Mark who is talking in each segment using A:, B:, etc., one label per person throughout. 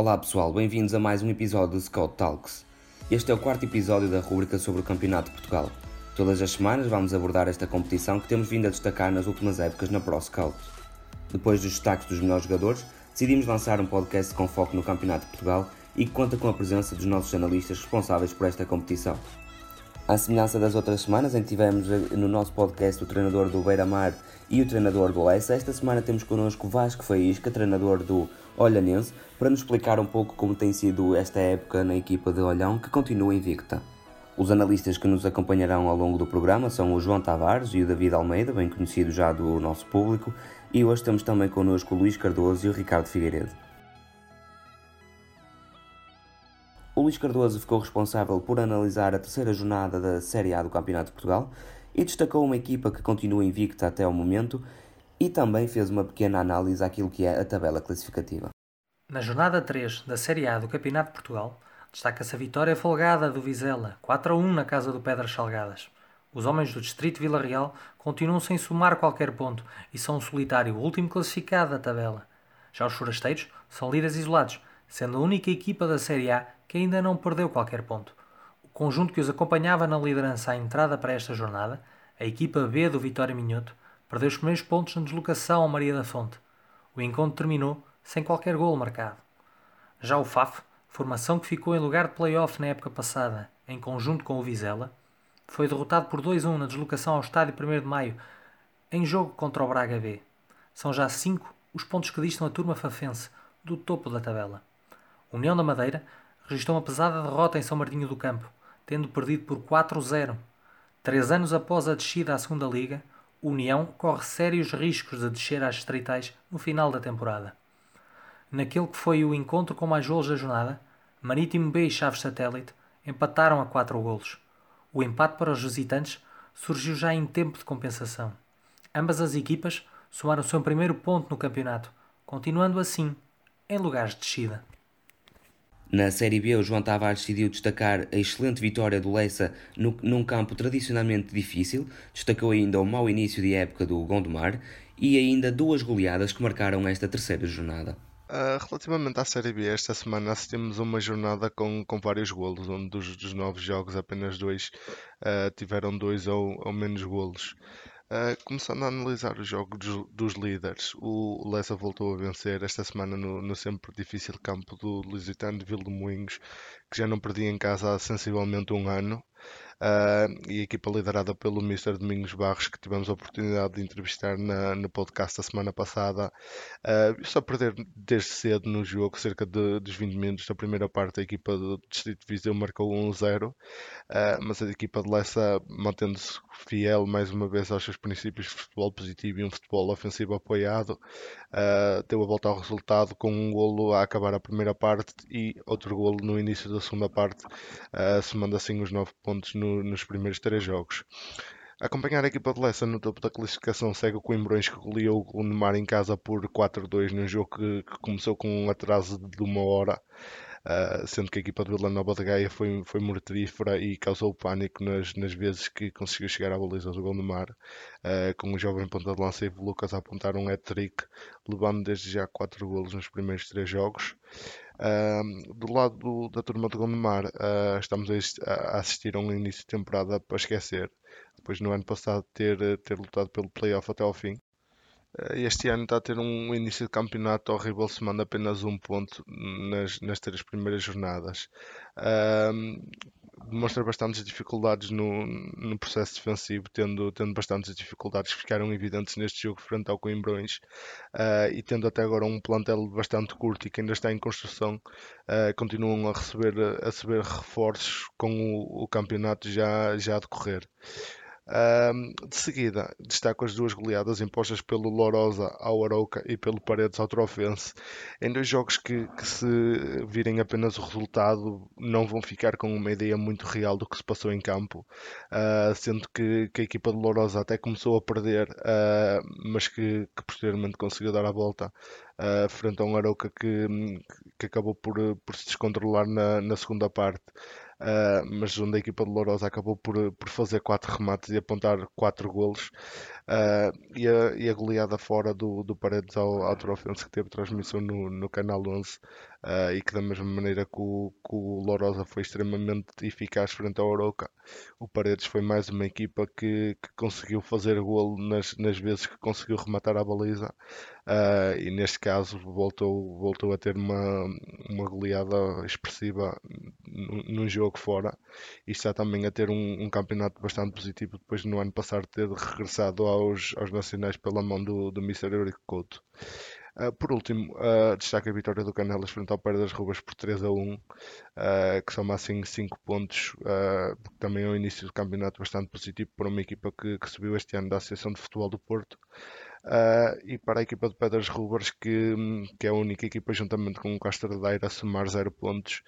A: Olá pessoal, bem-vindos a mais um episódio do Scout Talks. Este é o quarto episódio da rubrica sobre o Campeonato de Portugal. Todas as semanas vamos abordar esta competição que temos vindo a destacar nas últimas épocas na Pro Scout. Depois dos destaques dos melhores jogadores, decidimos lançar um podcast com foco no Campeonato de Portugal e que conta com a presença dos nossos analistas responsáveis por esta competição. À semelhança das outras semanas em que tivemos no nosso podcast o treinador do Beira-Mar e o treinador do Lessa, esta semana temos connosco Vasco Faísca, treinador do Olhanense, para nos explicar um pouco como tem sido esta época na equipa de Olhão, que continua invicta. Os analistas que nos acompanharão ao longo do programa são o João Tavares e o David Almeida, bem conhecido já do nosso público, e hoje temos também connosco o Luís Cardoso e o Ricardo Figueiredo. O Luís Cardoso ficou responsável por analisar a terceira jornada da Série A do Campeonato de Portugal e destacou uma equipa que continua invicta até o momento e também fez uma pequena análise àquilo que é a tabela classificativa.
B: Na jornada 3 da Série A do Campeonato de Portugal, destaca-se a vitória folgada do Vizela, 4 a 1 na casa do Pedras Salgadas. Os homens do Distrito Vila Real continuam sem somar qualquer ponto e são o solitário último classificado da tabela. Já os forasteiros são líderes isolados, sendo a única equipa da Série A que ainda não perdeu qualquer ponto. O conjunto que os acompanhava na liderança à entrada para esta jornada, a equipa B do Vitória Minhoto, perdeu os primeiros pontos na deslocação ao Maria da Fonte. O encontro terminou sem qualquer gol marcado. Já o FAF, formação que ficou em lugar de play-off na época passada, em conjunto com o Vizela, foi derrotado por 2-1 na deslocação ao estádio 1 de Maio, em jogo contra o Braga B. São já cinco os pontos que distam a turma fafense do topo da tabela. União da Madeira registrou uma pesada derrota em São Martinho do Campo, tendo perdido por 4-0. Três anos após a descida à segunda Liga, União corre sérios riscos de descer às estreitais no final da temporada. Naquele que foi o encontro com mais golos da jornada, Marítimo B e Chaves Satélite empataram a 4 golos. O empate para os visitantes surgiu já em tempo de compensação. Ambas as equipas somaram o seu primeiro ponto no campeonato, continuando assim em lugares de descida.
A: Na Série B, o João Tavares decidiu destacar a excelente vitória do Leça no, num campo tradicionalmente difícil, destacou ainda o mau início de época do Gondomar e ainda duas goleadas que marcaram esta terceira jornada.
C: Uh, relativamente à Série B, esta semana assistimos uma jornada com, com vários golos, onde dos, dos nove jogos apenas dois uh, tiveram dois ou, ou menos golos. Uh, começando a analisar o jogo dos, dos líderes, o Lessa voltou a vencer esta semana no, no sempre difícil campo do Lusitano de Vilmoinhos, que já não perdia em casa há sensivelmente um ano. Uh, e a equipa liderada pelo Mr. Domingos Barros, que tivemos a oportunidade de entrevistar na, no podcast da semana passada, uh, só perder desde cedo no jogo, cerca de, dos 20 minutos da primeira parte, a equipa do Distrito Viseu marcou 1-0, uh, mas a equipa de Lessa mantendo-se fiel mais uma vez aos seus princípios de futebol positivo e um futebol ofensivo apoiado, deu a volta ao resultado com um golo a acabar a primeira parte e outro golo no início da segunda parte, somando assim os 9 pontos no no, nos primeiros três jogos. Acompanhar a equipa de Lessa no topo da classificação segue o Coimbrões que goleou o Neymar em casa por 4-2 num jogo que, que, começou com um atraso de uma hora, uh, sendo que a equipa de Vila Nova de Gaia foi, foi mortífera e causou pânico nas, nas vezes que conseguiu chegar à baliza do Gondomar, uh, com o jovem ponta de lança Ivo Lucas a apontar um hat-trick, levando desde já 4 golos nos primeiros 3 jogos. Do lado do, da turma de Gondomar, uh, estamos a, assistir a um início de temporada para esquecer. Depois no ano passado ter, ter lutado pelo playoff até ao fim. Uh, este ano está a ter um início de campeonato horrível, se manda apenas um ponto nas, nas três primeiras jornadas. Demonstra bastantes dificuldades no, no processo defensivo, tendo, tendo bastantes dificuldades que ficaram evidentes neste jogo frente ao Coimbrões uh, e tendo até agora um plantel bastante curto e que ainda está em construção, uh, continuam a receber, a receber reforços com o, o campeonato já, já a decorrer de seguida, destaco as duas goleadas impostas pelo Lourosa ao Arouca e pelo Paredes ao Trofense, em dois jogos que, que, se virem apenas o resultado, não vão ficar com uma ideia muito real do que se passou em campo, uh, sendo que, que, a equipa de Lourosa até começou a perder, uh, mas que, que, posteriormente conseguiu dar a volta uh, frente a um Arouca que, que acabou por, por se descontrolar na, na segunda parte. Uh, mas onde a equipa de Lourosa acabou por, por fazer quatro remates e apontar quatro golos. Uh, e, a, e, a, goleada fora do, do Paredes ao Outdoor Offense que teve transmissão no, no Canal 11 uh, e que da mesma maneira que o, que o Lourosa foi extremamente eficaz frente ao Oroca, o Paredes foi mais uma equipa que, que conseguiu fazer golo nas, nas vezes que conseguiu rematar a baliza uh, e neste caso voltou, voltou a ter uma, uma goleada expressiva num jogo fora e está também a ter um, um campeonato bastante positivo depois no ano passado ter regressado ao aos, aos nacionais pela mão do, do Mr. Eurico Couto. Uh, por último, uh, destaca a vitória do Canelas frente ao Pé das Rubas por 3 a 1, uh, que soma assim 5 pontos, também é um início do campeonato bastante positivo para uma equipa que, que subiu este ano da Associação de Futebol do Porto. Uh, e para a equipa de Pedras Rubers, que, que é a única equipa juntamente com o Castradeira a somar 0 pontos,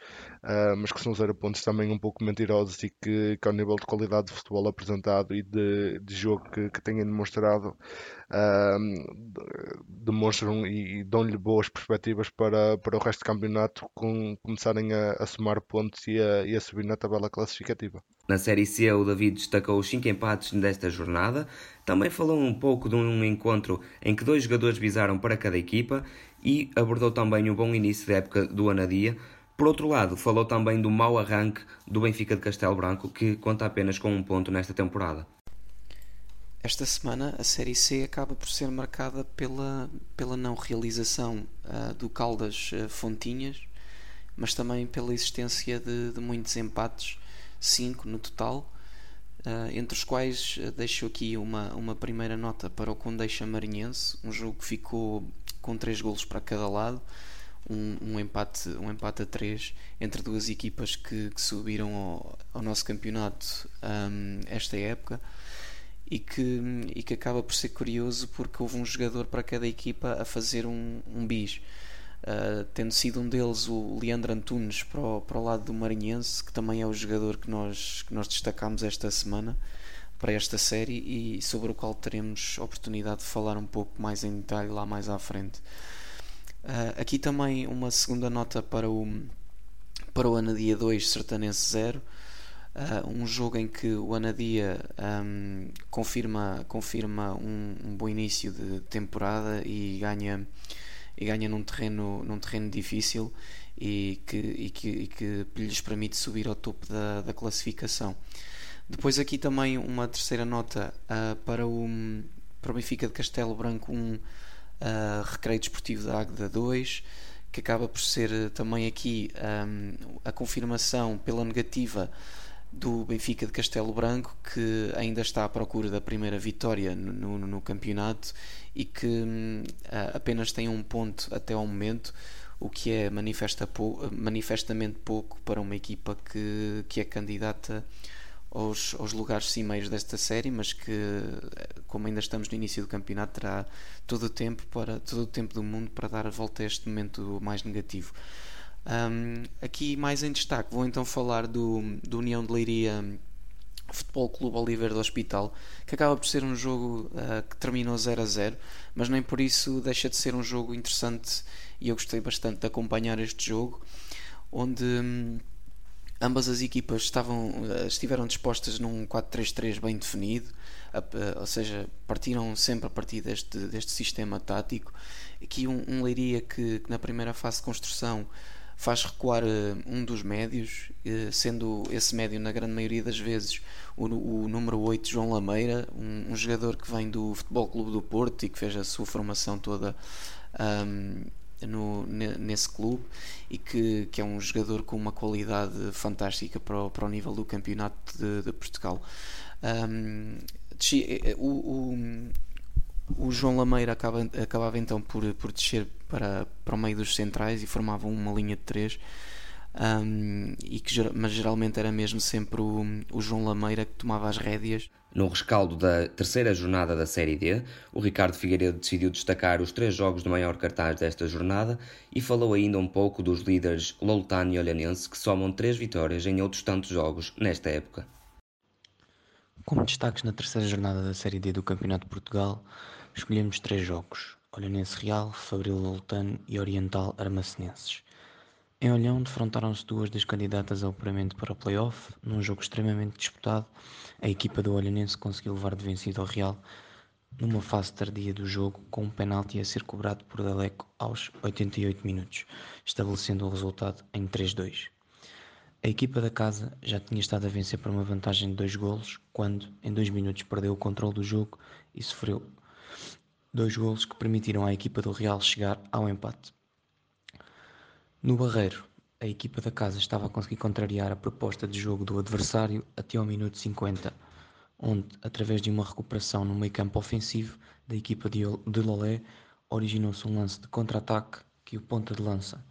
C: uh, mas que são 0 pontos também um pouco mentirosos e que, que ao nível de qualidade de futebol apresentado e de, de jogo que, que têm demonstrado, uh, demonstram e, e dão-lhe boas perspectivas para, para o resto do campeonato com, começarem a, a somar pontos e a, e a subir na tabela classificativa.
A: Na Série C, o David destacou os 5 empates desta jornada. Também falou um pouco de um encontro em que dois jogadores visaram para cada equipa e abordou também o bom início da época do Anadia. Por outro lado, falou também do mau arranque do Benfica de Castelo Branco, que conta apenas com um ponto nesta temporada.
D: Esta semana a Série C acaba por ser marcada pela, pela não realização uh, do Caldas uh, Fontinhas, mas também pela existência de, de muitos empates 5 no total, uh, entre os quais uh, deixo aqui uma, uma primeira nota para o Condeixa Marinhense, um jogo que ficou com 3 golos para cada lado, um, um, empate, um empate a 3 entre duas equipas que, que subiram ao, ao, nosso campeonato um, esta época. E que, e que acaba por ser curioso porque houve um jogador para cada equipa a fazer um, um bis. Uh, tendo sido um deles o Leandro Antunes para o, para o lado do Marinhense, que também é o jogador que nós, que nós destacámos esta semana para esta série e sobre o qual teremos oportunidade de falar um pouco mais em detalhe lá mais à frente. Uh, aqui também uma segunda nota para o, para o Anadia 2 Sertanense 0. Uh, um jogo em que o Anadia um, confirma, confirma um, um bom início de temporada e ganha e ganha num terreno, num terreno difícil e que, e que, e que lhes permite subir ao topo da, da classificação. Depois aqui também uma terceira nota uh, para, o, para o Benfica de Castelo Branco 1, um, uh, Recreio Desportivo da Águeda 2, que acaba por ser também aqui um, a confirmação pela negativa do Benfica de Castelo Branco, que ainda está à procura da primeira vitória no, no, no campeonato e que uh, apenas tem um ponto até ao momento, o que é manifesta pou, manifestamente pouco para uma equipa que, que é candidata aos, aos lugares cimeiros desta série, mas que, como ainda estamos no início do campeonato, terá todo o tempo, para, todo o tempo do mundo para dar a volta a este momento mais negativo. Um, aqui mais em destaque vou então falar do, do União de Leiria Futebol Clube Oliveira do Hospital, que acaba por ser um jogo uh, que terminou 0 a 0, mas nem por isso deixa de ser um jogo interessante e eu gostei bastante de acompanhar este jogo, onde hum, ambas as equipas estavam, uh, estiveram dispostas num 4-3-3 bem definido, ou seja, partiram sempre a partir deste, deste sistema tático. Aqui um, um Leiria que, que na primeira fase de construção faz recuar uh, um dos médios, uh, sendo esse médio, na grande maioria das vezes, o, o número 8, João Lameira, um, um, jogador que vem do Futebol Clube do Porto e que fez a sua formação toda um, no, nesse clube e que, que é um jogador com uma qualidade fantástica para o, para o nível do campeonato de, de Portugal. Um, eh, o, o, o João Lameira acaba, acabava então por, por descer para, para o meio dos centrais e formavam uma linha de três. Um, e que, mas geralmente era mesmo sempre o, o, João Lameira que tomava as rédeas.
A: No rescaldo da terceira jornada da Série D, o Ricardo Figueiredo decidiu destacar os três jogos de maior cartaz desta jornada e falou ainda um pouco dos líderes Loutano e Olhanense que somam três vitórias em outros tantos jogos nesta época.
E: Como destaques na terceira jornada da Série D do Campeonato de Portugal, Escolhemos três jogos: Olhanense Real, Fabril Loltano e Oriental Armacenenses. Em Olhão defrontaram-se duas das candidatas ao apuramento para o play-off. Num jogo extremamente disputado, a equipa do Olhanense conseguiu levar de vencido ao Real numa fase tardia do jogo com um penalti a ser cobrado por Daleco aos 88 minutos, estabelecendo o resultado em 3-2. A equipa da casa já tinha estado a vencer por uma vantagem de dois golos, quando em dois minutos perdeu o controle do jogo e sofreu dois golos que permitiram à equipa do Real chegar ao empate. No Barreiro, a equipa da casa estava a conseguir contrariar a proposta de jogo do adversário até ao minuto 50, onde, através de uma recuperação no meio campo ofensivo da equipa de Lolé, originou-se um lance de contra-ataque que o ponta de lança,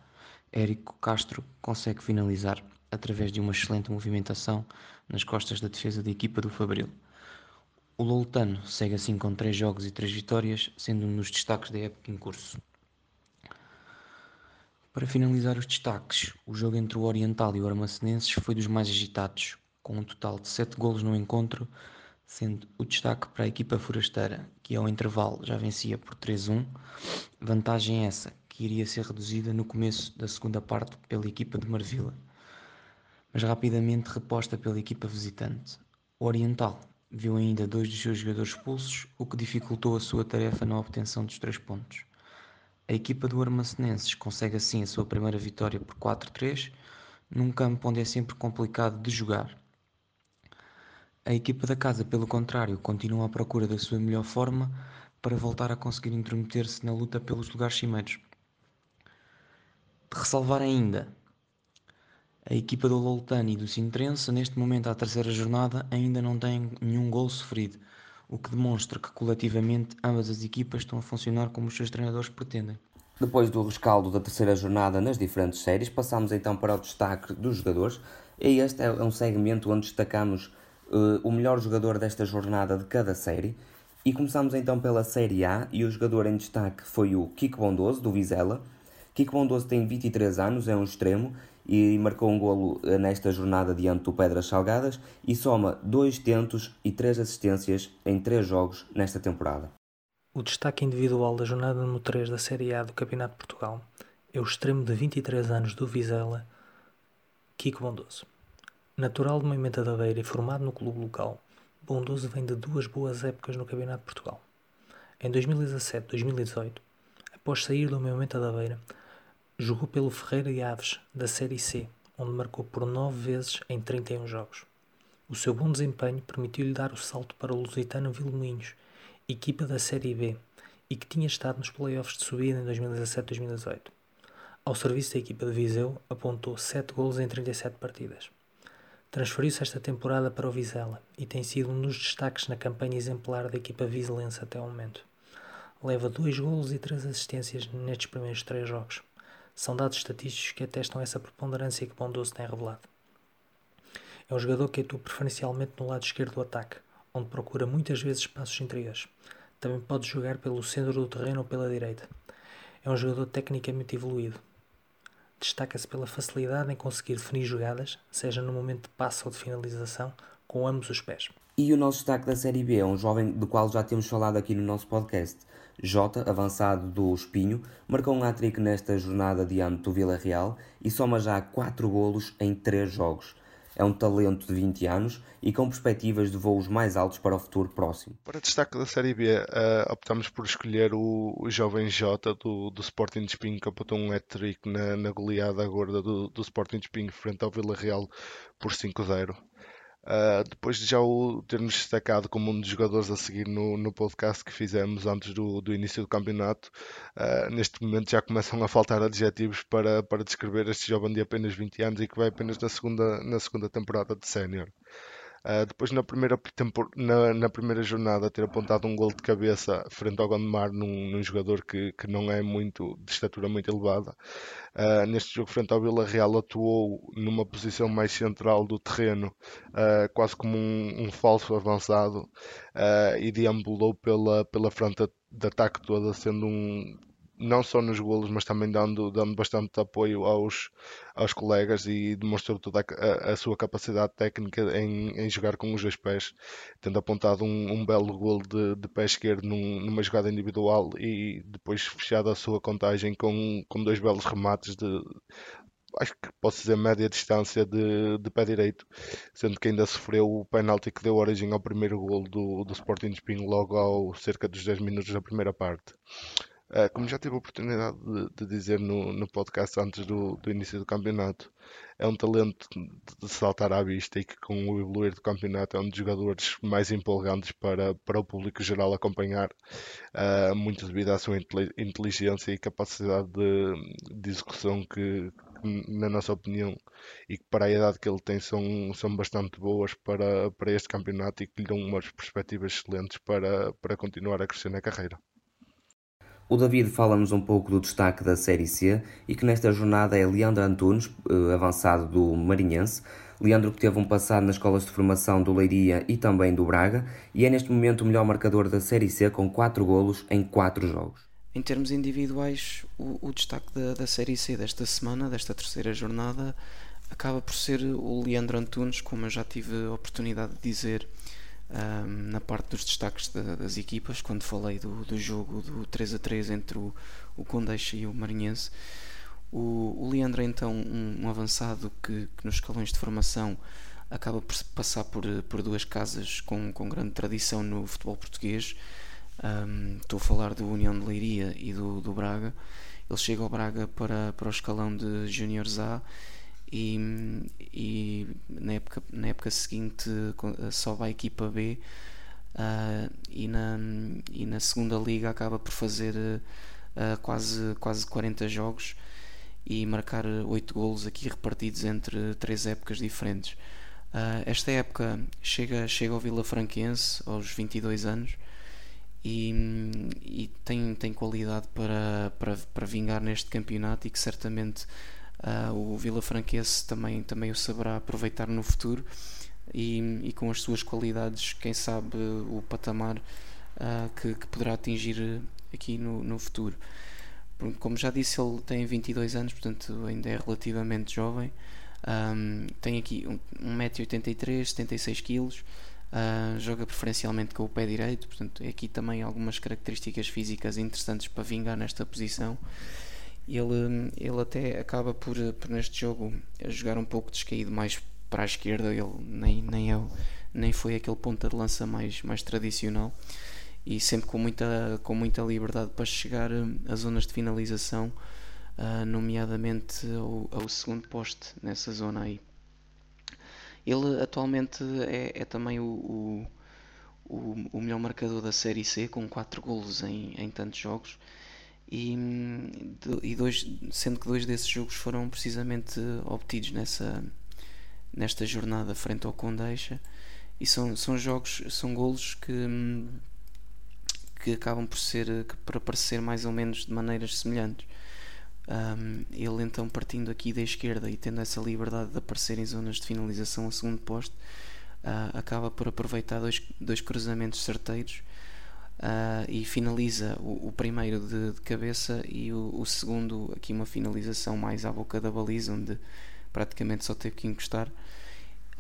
E: Érico Castro, consegue finalizar através de uma excelente movimentação nas costas da defesa da equipa do Fabril. O Loltano segue assim com 3 jogos e 3 vitórias, sendo um dos destaques da época em curso. Para finalizar os destaques, o jogo entre o Oriental e o Armacenenses foi dos mais agitados, com um total de 7 golos no encontro, sendo o destaque para a equipa forasteira, que ao intervalo já vencia por 3-1, vantagem essa que iria ser reduzida no começo da segunda parte pela equipa de Marvila, mas rapidamente reposta pela equipa visitante. O Oriental viu ainda dois dos seus jogadores expulsos, o que dificultou a sua tarefa na obtenção dos três pontos. A equipa do Armacenenses consegue assim a sua primeira vitória por 4-3, num campo onde é sempre complicado de jogar. A equipa da casa, pelo contrário, continua à procura da sua melhor forma para voltar a conseguir intrometer-se na luta pelos lugares cimeiros. De ressalvar ainda, a equipa do Loltani e do Sintrense, neste momento à terceira jornada, ainda não tem nenhum gol sofrido o que demonstra que coletivamente ambas as equipas estão a funcionar como os seus treinadores pretendem.
A: Depois do rescaldo da terceira jornada nas diferentes séries, passamos então para o destaque dos jogadores. E este é um segmento onde destacamos uh, o melhor jogador desta jornada de cada série. E começamos então pela Série A e o jogador em destaque foi o Kiko Bondoso, do Vizela. Kiko Bondoso tem 23 anos, é um extremo e marcou um golo nesta jornada diante do Pedras Salgadas e soma dois tentos e três assistências em três jogos nesta temporada.
B: O destaque individual da jornada número 3 da Série A do Campeonato de Portugal é o extremo de 23 anos do Vizela, Kiko Bondoso. Natural de Moimenta da Beira e formado no clube local, Bondoso vem de duas boas épocas no Campeonato de Portugal. Em 2017-2018, após sair do Moimenta da Beira, Jogou pelo Ferreira e Aves, da Série C, onde marcou por nove vezes em 31 jogos. O seu bom desempenho permitiu-lhe dar o salto para o Lusitano Vilmoinhos, equipa da Série B, e que tinha estado nos playoffs de subida em 2017-2018. Ao serviço da equipa de Viseu, apontou 7 golos em 37 partidas. Transferiu-se esta temporada para o Vizela e tem sido um dos destaques na campanha exemplar da equipa vizelense até o momento. Leva 2 golos e 3 assistências nestes primeiros 3 jogos. São dados estatísticos que atestam essa preponderância que Bondoso tem revelado. É um jogador que atua preferencialmente no lado esquerdo do ataque, onde procura muitas vezes espaços interiores. Também pode jogar pelo centro do terreno ou pela direita. É um jogador tecnicamente evoluído. Destaca-se pela facilidade em conseguir definir jogadas, seja no momento de passe ou de finalização, com ambos os pés.
A: E o nosso destaque da Série B é um jovem do qual já temos falado aqui no nosso podcast. Jota, avançado do Espinho, marcou um hat-trick nesta jornada diante do Vila Real e soma já 4 golos em 3 jogos. É um talento de 20 anos e com perspectivas de voos mais altos para o futuro próximo.
C: Para destaque da Série B, uh, optamos por escolher o, o jovem Jota do, do Sporting de Espinho, que apontou um hat-trick na, na goleada gorda do, do Sporting de Espinho frente ao Vila Real por 5-0. Uh, depois de já o termos destacado como um dos jogadores a seguir no, no podcast que fizemos antes do, do início do campeonato, uh, neste momento já começam a faltar adjetivos para, para descrever este jovem de apenas 20 anos e que vai apenas na segunda, na segunda temporada de sénior. Uh, depois na primeira, na, na, primeira jornada ter apontado um gol de cabeça frente ao Gondomar num, num jogador que, que não é muito de estatura muito elevada. Uh, neste jogo frente ao Vila Real atuou numa posição mais central do terreno, uh, quase como um, um falso avançado e deambulou pela, pela frente de ataque toda, sendo um não só nos golos, mas também dando, dando bastante apoio aos, aos colegas e demonstrou toda a, a sua capacidade técnica em, em, jogar com os dois pés, tendo apontado um, um belo gol de, de pé esquerdo num, numa jogada individual e depois fechado a sua contagem com, com dois belos remates de, acho que posso dizer, média distância de, de pé direito, sendo que ainda sofreu o penalti que deu origem ao primeiro gol do, do Sporting de Espinho logo ao cerca dos 10 minutos da primeira parte. Uh, como já tive a oportunidade de, de dizer no, no, podcast antes do, do, início do campeonato, é um talento de saltar à vista e que com o evoluir do campeonato é um dos jogadores mais empolgantes para, para o público geral acompanhar, uh, muito devido à sua inteligência e capacidade de, de execução que, na nossa opinião, e que para a idade que ele tem são, são bastante boas para, para este campeonato e que lhe dão umas perspectivas excelentes para, para continuar a crescer na carreira.
A: O David fala-nos um pouco do destaque da Série C e que nesta jornada é Leandro Antunes, eh, avançado do Marinhense. Leandro que teve um passado nas escolas de formação do Leiria e também do Braga e é neste momento o melhor marcador da Série C com 4 golos em 4 jogos.
D: Em termos individuais, o, o destaque da, da Série C desta semana, desta terceira jornada, acaba por ser o Leandro Antunes, como eu já tive a oportunidade de dizer um, na parte dos destaques da, das equipas, quando falei do, do jogo do 3 a 3 entre o, o Condeixa e o Marinhense. O, o Leandro é então um, um avançado que, que, nos escalões de formação acaba por passar por, por duas casas com, com grande tradição no futebol português. Um, estou a falar do União de Leiria e do, do Braga. Ele chega ao Braga para, para o escalão de Júniores A e, época, seguinte sobe a equipa B uh, e, na, e na segunda liga acaba por fazer uh, quase, quase 40 jogos e marcar 8 golos aqui repartidos entre três épocas diferentes. Uh, esta época chega, chega ao Vila Franquense aos 22 anos e, e tem, tem qualidade para, para, para vingar neste campeonato e que certamente Uh, o Vila Franquense também, também o saberá aproveitar no futuro e, e com as suas qualidades, quem sabe o patamar uh, que, que, poderá atingir aqui no, no futuro. Como já disse, ele tem 22 anos, portanto ainda é relativamente jovem. Um, tem aqui 1,83m, 76kg. Uh, joga preferencialmente com o pé direito, portanto, aqui também algumas características físicas interessantes para vingar nesta posição ele, ele até acaba por, por neste jogo jogar um pouco descaído mais para a esquerda, ele nem, nem, é, nem foi aquele ponta de lança mais, mais tradicional e sempre com muita, com muita liberdade para chegar a zonas de finalização, uh, nomeadamente ao, ao, segundo poste nessa zona aí. Ele atualmente é, é também o, o, o, melhor marcador da Série C, com 4 golos em, em tantos jogos e, e dois, sendo que dois desses jogos foram precisamente obtidos nessa, nesta jornada frente ao Condeixa e são, são jogos, são golos que, que acabam por ser por aparecer mais ou menos de maneiras semelhantes. Um, ele então partindo aqui da esquerda e tendo essa liberdade de aparecer em zonas de finalização a segundo posto, uh, acaba por aproveitar dois, dois cruzamentos certeiros Uh, e finaliza o, o primeiro de, de, cabeça e o, o, segundo aqui uma finalização mais à boca da baliza onde praticamente só teve que encostar.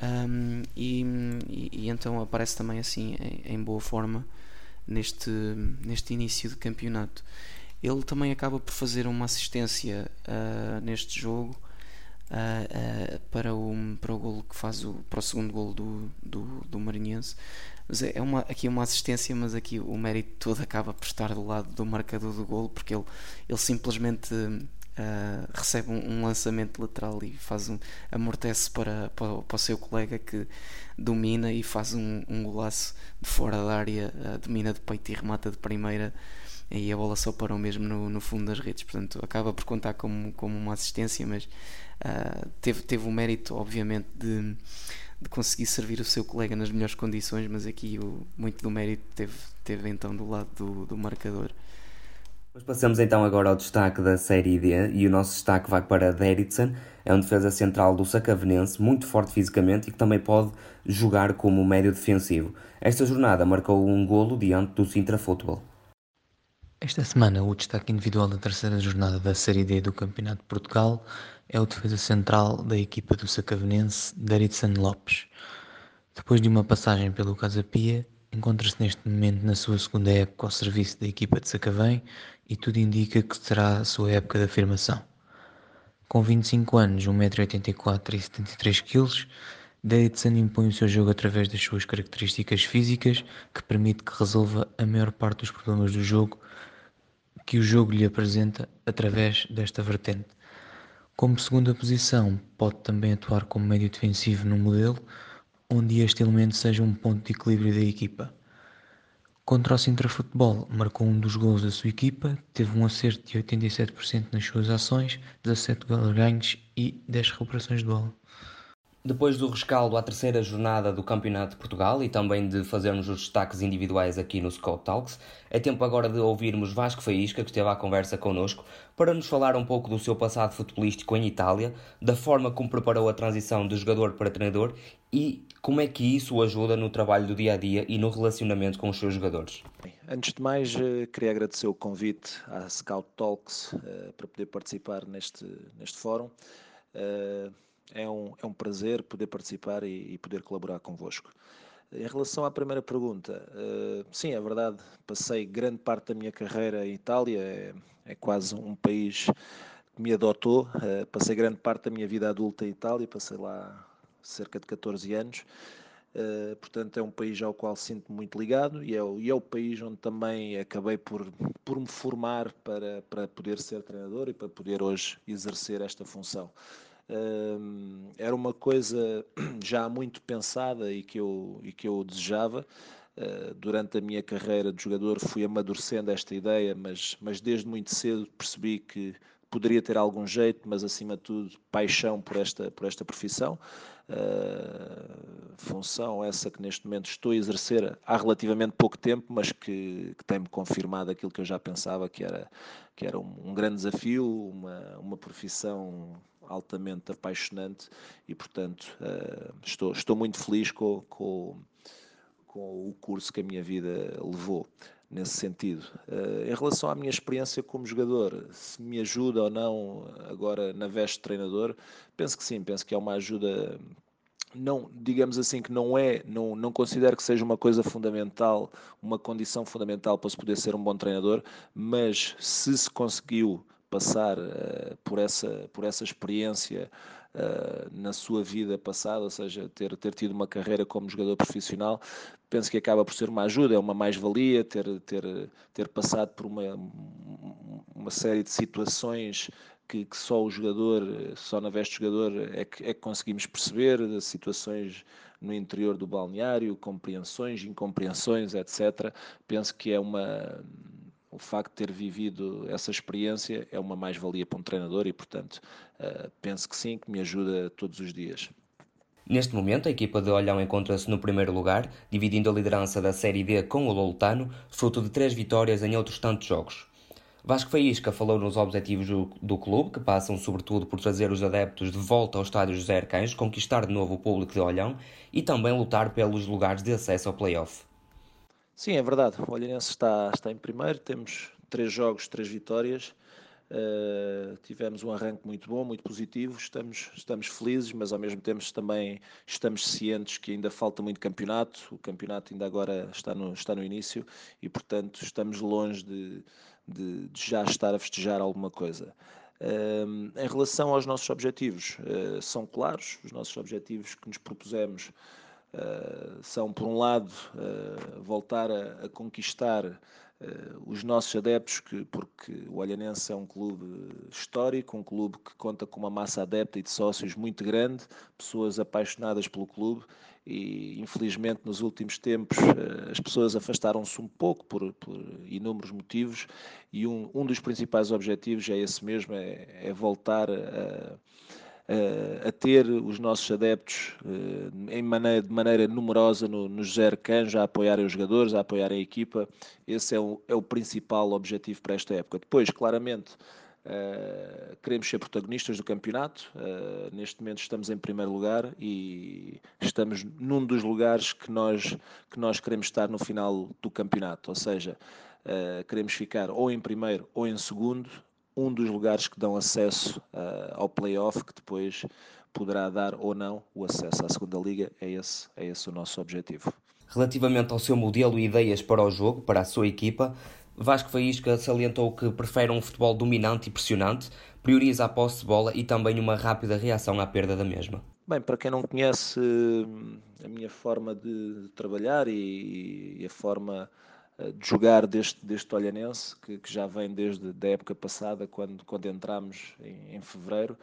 D: Um, e, e, e, então aparece também assim em, em, boa forma neste, neste início de campeonato. Ele também acaba por fazer uma assistência uh, neste jogo uh, para, o, para o golo que faz o, para o segundo golo do, do, do Marinhense. Mas é uma, aqui uma assistência, mas aqui o mérito todo acaba por estar do lado do marcador do golo, porque ele, ele simplesmente uh, recebe um, um, lançamento lateral e faz um, amortece para, para, para, o seu colega que domina e faz um, um golaço de fora da área, uh, domina de peito e remata de primeira e a bola só parou mesmo no, no fundo das redes, portanto acaba por contar como, como uma assistência, mas uh, teve, teve o mérito, obviamente, de de conseguir servir o seu colega nas melhores condições, mas aqui o, muito do mérito teve, teve então do lado do, do marcador.
A: Mas passamos então agora ao destaque da Série D e o nosso destaque vai para Deritson, é um defesa central do Sacavenense, muito forte fisicamente e que também pode jogar como médio defensivo. Esta jornada marcou um golo diante do Sintra Futebol.
E: Esta semana, o destaque individual da terceira jornada da Série D do Campeonato de Portugal é o defesa central da equipa do Sacavenense, Daritson Lopes. Depois de uma passagem pelo Casa Pia, encontra-se neste momento na sua segunda época ao serviço da equipa de Sacavém e tudo indica que será a sua época de afirmação. Com 25 anos, 1,84m e 73kg, Davidson impõe o seu jogo através das suas características físicas, que permite que resolva a maior parte dos problemas do jogo que o jogo lhe apresenta através desta vertente. Como segunda posição, pode também atuar como médio defensivo no modelo, onde este elemento seja um ponto de equilíbrio da equipa. Contra o Sintra Futebol, marcou um dos gols da sua equipa, teve um acerto de 87% nas suas ações, 17 gols ganhos e 10 recuperações de bola.
A: Depois do rescaldo à terceira jornada do Campeonato de Portugal e também de fazermos os destaques individuais aqui no Scout Talks, é tempo agora de ouvirmos Vasco Faísca, que esteve à conversa connosco, para nos falar um pouco do seu passado futebolístico em Itália, da forma como preparou a transição de jogador para treinador e como é que isso o ajuda no trabalho do dia a dia e no relacionamento com os seus jogadores.
F: Antes de mais, eh, queria agradecer o convite à Scout Talks uh, para poder participar neste, neste fórum. Uh, é um, é um prazer poder participar e, e poder colaborar convosco. Em relação à primeira pergunta, uh, sim, é verdade, passei grande parte da minha carreira em Itália, é, é quase um país que me adotou. Uh, passei grande parte da minha vida adulta em Itália, passei lá cerca de 14 anos. Uh, portanto, é um país ao qual sinto muito ligado e é, e é o país onde também acabei por, por me formar para, para poder ser treinador e para poder hoje exercer esta função era uma coisa já muito pensada e que eu, e que eu desejava. Uh, durante a minha carreira de jogador fui amadurecendo esta ideia, mas, mas desde muito cedo percebi que poderia ter algum jeito, mas acima de tudo paixão por esta, por esta profissão. Uh, função essa que neste momento estou a exercer há relativamente pouco tempo, mas que, que tem-me confirmado aquilo que eu já pensava que era, que era um, um grande desafio, uma, uma profissão altamente apaixonante e, portanto, uh, estou, estou muito feliz com, com, com o curso que a minha vida levou nesse sentido. Uh, em relação à minha experiência como jogador, se me ajuda ou não agora na veste de treinador, penso que sim, penso que é uma ajuda não, digamos assim que não é, não, não considero que seja uma coisa fundamental, uma condição fundamental para se poder ser um bom treinador, mas se se conseguiu passar uh, por, essa, por essa experiência uh, na sua vida passada, ou seja, ter, ter tido uma carreira como jogador profissional, penso que acaba por ser uma ajuda, é uma mais-valia ter, ter, ter passado por uma, uma série de situações que, que, só o jogador, só na veste jogador é que, é que conseguimos perceber, situações no interior do balneário, compreensões, incompreensões, etc. Penso que é uma o facto de ter vivido essa experiência é uma mais-valia para um treinador e, portanto, uh, penso que sim, que me ajuda todos os dias.
A: Neste momento, a equipa de Olhão encontra-se no primeiro lugar, dividindo a liderança da Série D com o Loltano, fruto de três vitórias em outros tantos jogos. Vasco Faísca falou nos objetivos do, do, clube, que passam sobretudo por trazer os adeptos de volta ao estádio José Arcanjo, conquistar de novo o público de Olhão e também lutar pelos lugares de acesso ao play-off.
F: Sim, é verdade. O Olhanense está, está em primeiro, temos três jogos, três vitórias. Uh, tivemos um arranque muito bom, muito positivo, estamos, estamos felizes, mas ao mesmo tempo também estamos cientes que ainda falta muito campeonato, o campeonato ainda agora está no, está no início e, portanto, estamos longe de, de, de já estar a festejar alguma coisa. Uh, em relação aos nossos objetivos, uh, são claros, os nossos objetivos que nos propusemos são, por um lado, uh, voltar a, a conquistar uh, os nossos adeptos, que, porque o Olhanense é um clube histórico, um clube que conta com uma massa adepta e de sócios muito grande, pessoas apaixonadas pelo clube e, infelizmente, nos últimos tempos as pessoas afastaram-se um pouco por, por, inúmeros motivos e um, um dos principais objetivos é esse mesmo, é, é voltar a a ter os nossos adeptos eh, em maneira, de maneira numerosa no, no José a apoiarem os jogadores, a apoiarem a equipa. Esse é o, é o principal objetivo para esta época. Depois, claramente, Uh, queremos ser protagonistas do campeonato. Uh, neste momento estamos em primeiro lugar e estamos num dos lugares que nós, que nós queremos estar no final do campeonato. Ou seja, uh, queremos ficar ou em primeiro ou em segundo um dos lugares que dão acesso uh, ao playoff, que depois poderá dar ou não o acesso à segunda liga. É esse, é esse o nosso objetivo.
A: Relativamente ao seu modelo e ideias para o jogo, para a sua equipa, Vasco Faísca salientou que prefere um futebol dominante e pressionante, prioriza a posse de bola e também uma rápida reação à perda da mesma.
F: Bem, para quem não conhece hum, a minha forma de trabalhar e, a forma de jogar deste, deste Olhanense, que, que já vem desde a época passada, quando, quando entramos em, em fevereiro,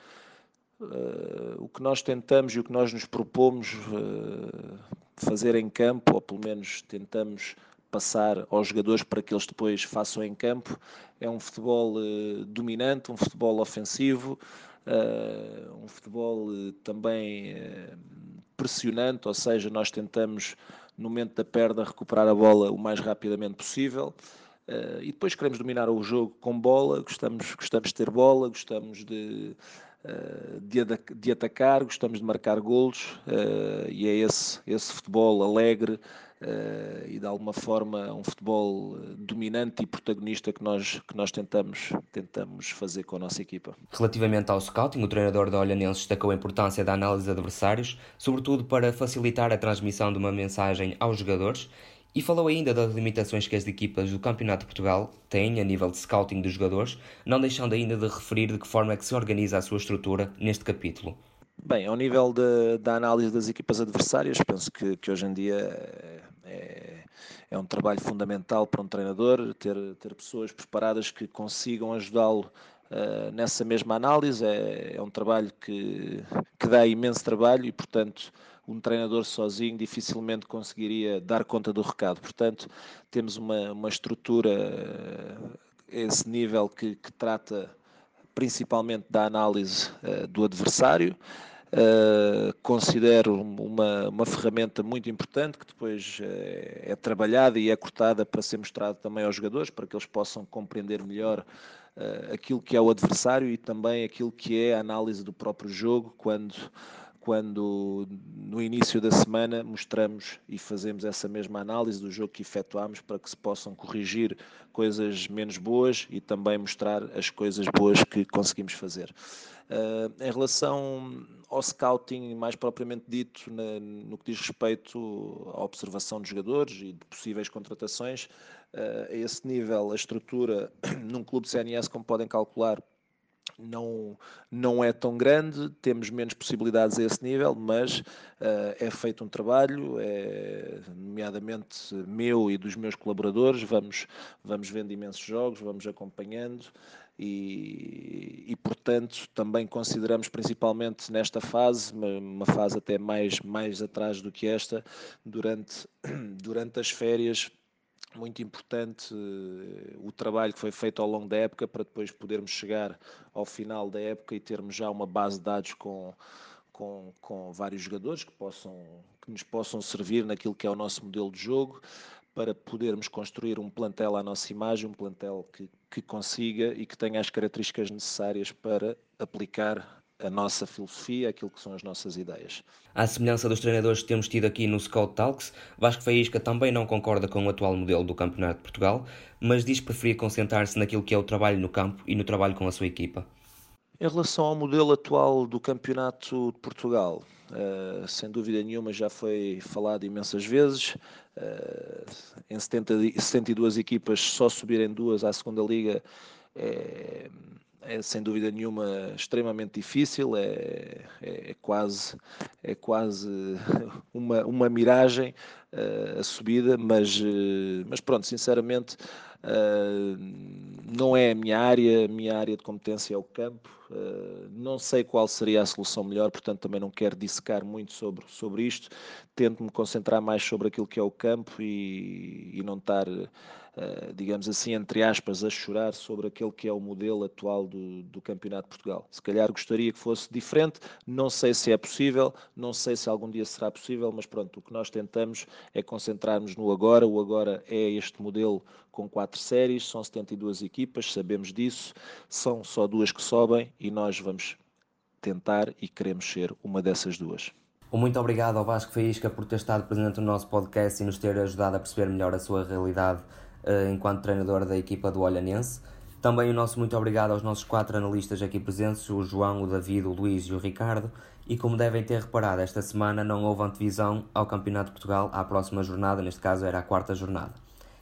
F: uh, o que nós tentamos e o que nós nos propomos uh, fazer em campo, ou pelo menos tentamos passar aos jogadores para que eles depois façam em campo, é um futebol uh, dominante, um futebol ofensivo, um futebol também pressionante, ou seja, nós tentamos no momento da perda recuperar a bola o mais rapidamente possível. e depois queremos dominar o jogo com bola, gostamos, gostamos de ter bola, gostamos de, de, de, atacar, gostamos de marcar golos e é esse, esse futebol alegre, uh, e de alguma forma um futebol eh, dominante e protagonista que nós, que nós tentamos, tentamos fazer com a nossa equipa.
A: Relativamente ao scouting, o treinador da Olhanense destacou a importância da análise de adversários, sobretudo para facilitar a transmissão de uma mensagem aos jogadores e falou ainda das limitações que as equipas do Campeonato de Portugal têm a nível de scouting dos jogadores, não deixando ainda de referir de que forma é que se organiza a sua estrutura neste capítulo.
F: Bem, ao nível de, da análise das equipas adversárias, penso que, que hoje em dia é, é, é, um trabalho fundamental para um treinador ter, ter pessoas preparadas que consigam ajudá-lo uh, nessa mesma análise. É, é, um trabalho que, que dá imenso trabalho e, portanto, um treinador sozinho dificilmente conseguiria dar conta do recado. Portanto, temos uma, uma estrutura a esse nível que, que trata principalmente da análise uh, do adversário. Uh, considero uma, uma ferramenta muito importante que depois uh, é trabalhada e é cortada para ser mostrada também aos jogadores, para que eles possam compreender melhor aquilo que é o adversário e também aquilo que é a análise do próprio jogo quando quando no início da semana mostramos e fazemos essa mesma análise do jogo que efetuámos para que se possam corrigir coisas menos boas e também mostrar as coisas boas que conseguimos fazer. Uh, em relação ao scouting, mais propriamente dito, na, no que diz respeito à observação de jogadores e de possíveis contratações, uh, a esse nível, a estrutura num clube CNS, como podem calcular, não, não é tão grande, temos menos possibilidades a esse nível, mas uh, é feito um trabalho, é, nomeadamente meu e dos meus colaboradores, vamos, vamos vendo imensos jogos, vamos acompanhando e, e, portanto também consideramos principalmente nesta fase, uma fase até mais, mais atrás do que esta, durante, durante as férias muito importante uh, o trabalho que foi feito ao longo da época para depois podermos chegar ao final da época e termos já uma base de dados com, com, com vários jogadores que, possam, que nos possam servir naquilo que é o nosso modelo de jogo para podermos construir um plantel à nossa imagem, um plantel que, que consiga e que tenha as características necessárias para aplicar a nossa filosofia, aquilo que são as nossas ideias.
A: À semelhança dos treinadores que temos tido aqui no Scout Talks, Vasco Faísca também não concorda com o atual modelo do Campeonato de Portugal, mas diz preferir concentrar-se naquilo que é o trabalho no campo e no trabalho com a sua equipa.
F: Em relação ao modelo atual do Campeonato de Portugal, uh, sem dúvida nenhuma já foi falado imensas vezes. Uh, em 70, 72 equipas, só subirem duas à segunda liga é, é sem dúvida nenhuma extremamente difícil, é, é, é quase, é quase uma, uma miragem uh, a subida, mas, uh, mas pronto, sinceramente uh, não é a minha área, a minha área de competência é o campo, não sei qual seria a solução melhor, portanto também não quero dissecar muito sobre, sobre isto, tento me concentrar mais sobre aquilo que é o campo e, e não estar digamos assim, entre aspas, a chorar sobre aquele que é o modelo atual do, do Campeonato de Portugal. Se calhar gostaria que fosse diferente, não sei se é possível, não sei se algum dia será possível, mas pronto, o que nós tentamos é concentrarmos no agora. O agora é este modelo com quatro séries, são 72 equipas, sabemos disso, são só duas que sobem e nós vamos tentar e queremos ser uma dessas duas.
A: Muito obrigado ao Vasco Faísca por ter estado presente no nosso podcast e nos ter ajudado a perceber melhor a sua realidade enquanto treinador da equipa do Olhanense. Também o nosso muito obrigado aos nossos quatro analistas aqui presentes, o João, o David, o Luís e o Ricardo. E como devem ter reparado, esta semana não houve antevisão ao Campeonato de Portugal à próxima jornada, neste caso era a quarta jornada.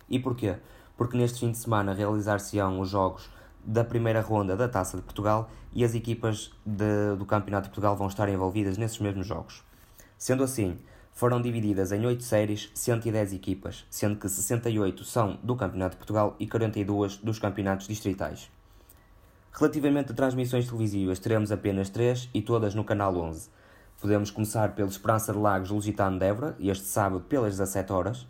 A: E porquê? Porque neste fim de semana realizar-se-ão os jogos da primeira ronda da Taça de Portugal e as equipas de, do Campeonato de Portugal vão estar envolvidas nesses mesmos jogos. Sendo assim, foram divididas em 8 séries, 110 equipas, sendo que 68 são do Campeonato de Portugal e 42 dos campeonatos distritais. Relativamente a transmissões televisivas, teremos apenas 3 e todas no canal 11. Podemos começar pelo Esperança de Lagos Lusitano de Évora, este sábado pelas 17 horas.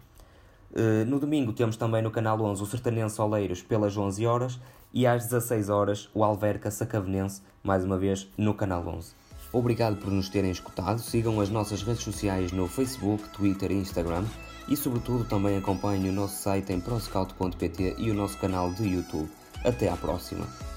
A: Eh, no domingo temos também no canal 11 o Sertanense Oleiros pelas 11 horas e às 16 horas o Alverca Sacavenense, mais uma vez no canal 11. Obrigado por nos terem escutado. Sigam as nossas redes sociais no Facebook, Twitter e Instagram e, sobretudo, também acompanhem o nosso site em proscout.pt e o nosso canal de YouTube. Até à próxima!